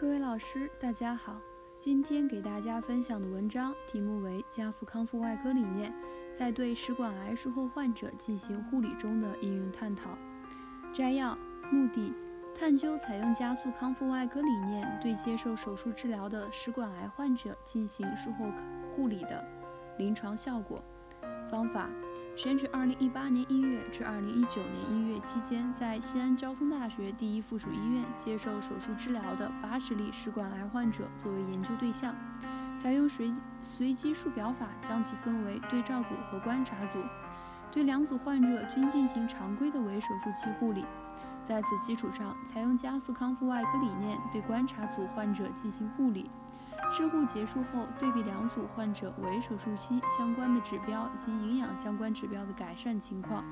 各位老师，大家好。今天给大家分享的文章题目为《加速康复外科理念在对食管癌术后患者进行护理中的应用探讨》。摘要：目的，探究采用加速康复外科理念对接受手术治疗的食管癌患者进行术后护理的临床效果。方法。选取2018年1月至2019年1月期间在西安交通大学第一附属医院接受手术治疗的80例食管癌患者作为研究对象，采用随随机数表法将其分为对照组和观察组，对两组患者均进行常规的围手术期护理。在此基础上，采用加速康复外科理念对观察组患者进行护理。治护结束后，对比两组患者为手术期相关的指标及营养相关指标的改善情况。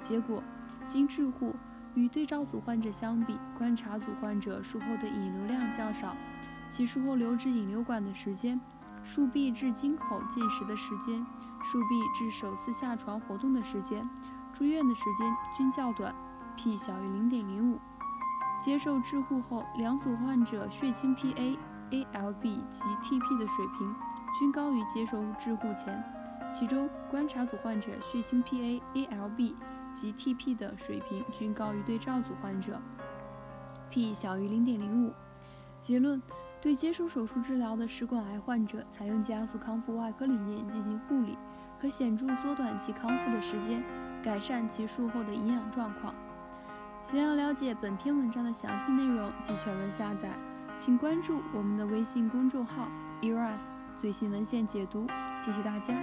结果，经治护与对照组患者相比，观察组患者术后的引流量较少，其术后留置引流管的时间、术臂至经口进食的时间、术臂至首次下床活动的时间、住院的时间均较短，p 小于零点零五。接受治护后，两组患者血清 PA。ALB 及 TP 的水平均高于接受治护前，其中观察组患者血清 PA、ALB 及 TP 的水平均高于对照组患者，p 小于0.05。结论：对接受手术治疗的食管癌患者，采用加速康复外科理念进行护理，可显著缩短其康复的时间，改善其术后的营养状况。想要了解本篇文章的详细内容及全文下载。请关注我们的微信公众号 “eras” 最新文献解读，谢谢大家。